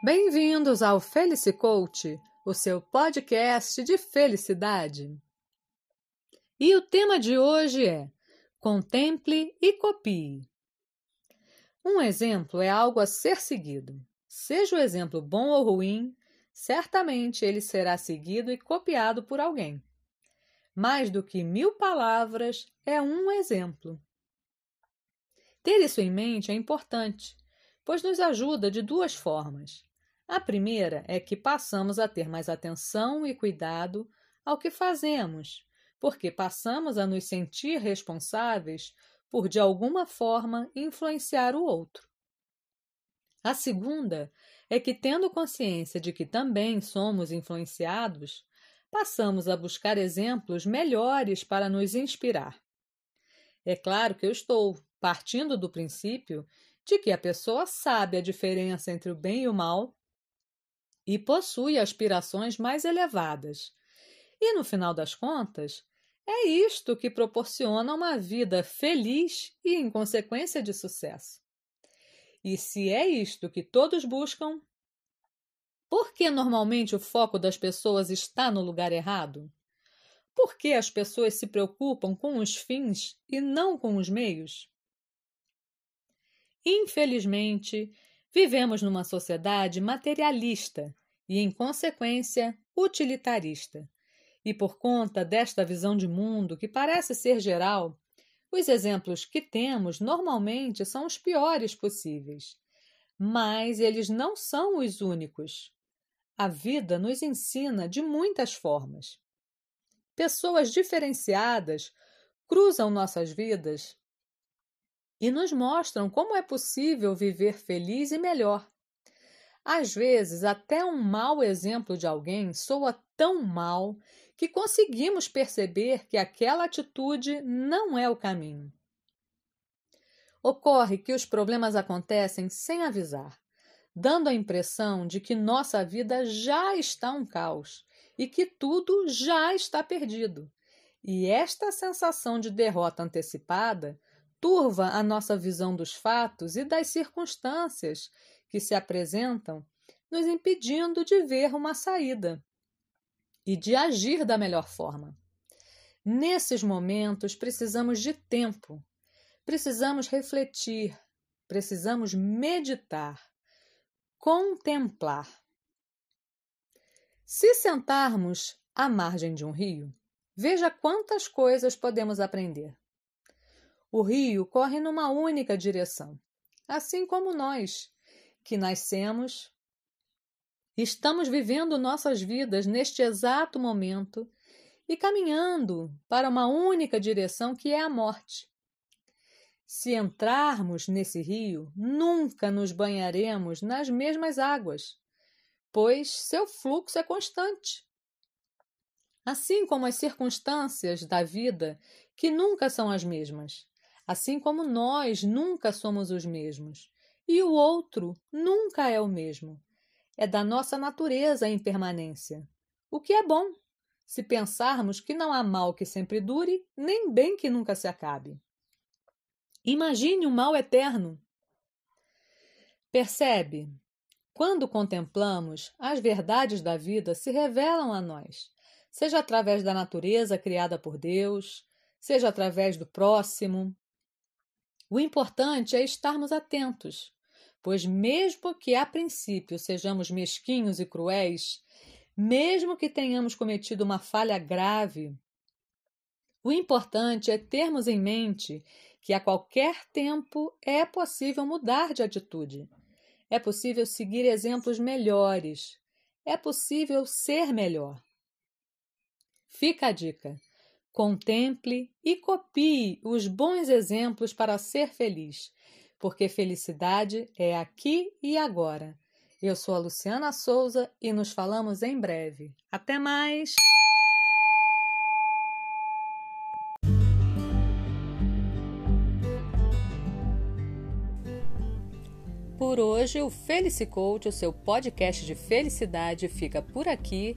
Bem-vindos ao Felice Coach, o seu podcast de felicidade. E o tema de hoje é Contemple e copie. Um exemplo é algo a ser seguido. Seja o exemplo bom ou ruim, certamente ele será seguido e copiado por alguém. Mais do que mil palavras é um exemplo. Ter isso em mente é importante, pois nos ajuda de duas formas. A primeira é que passamos a ter mais atenção e cuidado ao que fazemos, porque passamos a nos sentir responsáveis por, de alguma forma, influenciar o outro. A segunda é que, tendo consciência de que também somos influenciados, passamos a buscar exemplos melhores para nos inspirar. É claro que eu estou partindo do princípio de que a pessoa sabe a diferença entre o bem e o mal e possui aspirações mais elevadas. E, no final das contas, é isto que proporciona uma vida feliz e, em consequência, de sucesso. E se é isto que todos buscam, por que normalmente o foco das pessoas está no lugar errado? Por que as pessoas se preocupam com os fins e não com os meios? Infelizmente, vivemos numa sociedade materialista e, em consequência, utilitarista. E por conta desta visão de mundo, que parece ser geral, os exemplos que temos normalmente são os piores possíveis. Mas eles não são os únicos. A vida nos ensina de muitas formas. Pessoas diferenciadas cruzam nossas vidas e nos mostram como é possível viver feliz e melhor. Às vezes, até um mau exemplo de alguém soa tão mal que conseguimos perceber que aquela atitude não é o caminho. Ocorre que os problemas acontecem sem avisar, dando a impressão de que nossa vida já está um caos e que tudo já está perdido. E esta sensação de derrota antecipada turva a nossa visão dos fatos e das circunstâncias que se apresentam, nos impedindo de ver uma saída e de agir da melhor forma. Nesses momentos, precisamos de tempo, precisamos refletir, precisamos meditar, contemplar. Se sentarmos à margem de um rio, veja quantas coisas podemos aprender. O rio corre numa única direção, assim como nós, que nascemos, estamos vivendo nossas vidas neste exato momento e caminhando para uma única direção que é a morte. Se entrarmos nesse rio, nunca nos banharemos nas mesmas águas, pois seu fluxo é constante. Assim como as circunstâncias da vida, que nunca são as mesmas assim como nós nunca somos os mesmos, e o outro nunca é o mesmo. É da nossa natureza a impermanência, o que é bom, se pensarmos que não há mal que sempre dure, nem bem que nunca se acabe. Imagine um mal eterno. Percebe? Quando contemplamos, as verdades da vida se revelam a nós, seja através da natureza criada por Deus, seja através do próximo, o importante é estarmos atentos, pois, mesmo que a princípio sejamos mesquinhos e cruéis, mesmo que tenhamos cometido uma falha grave, o importante é termos em mente que a qualquer tempo é possível mudar de atitude, é possível seguir exemplos melhores, é possível ser melhor. Fica a dica. Contemple e copie os bons exemplos para ser feliz, porque felicidade é aqui e agora. Eu sou a Luciana Souza e nos falamos em breve. Até mais! Por hoje, o Felicicoach, o seu podcast de felicidade, fica por aqui.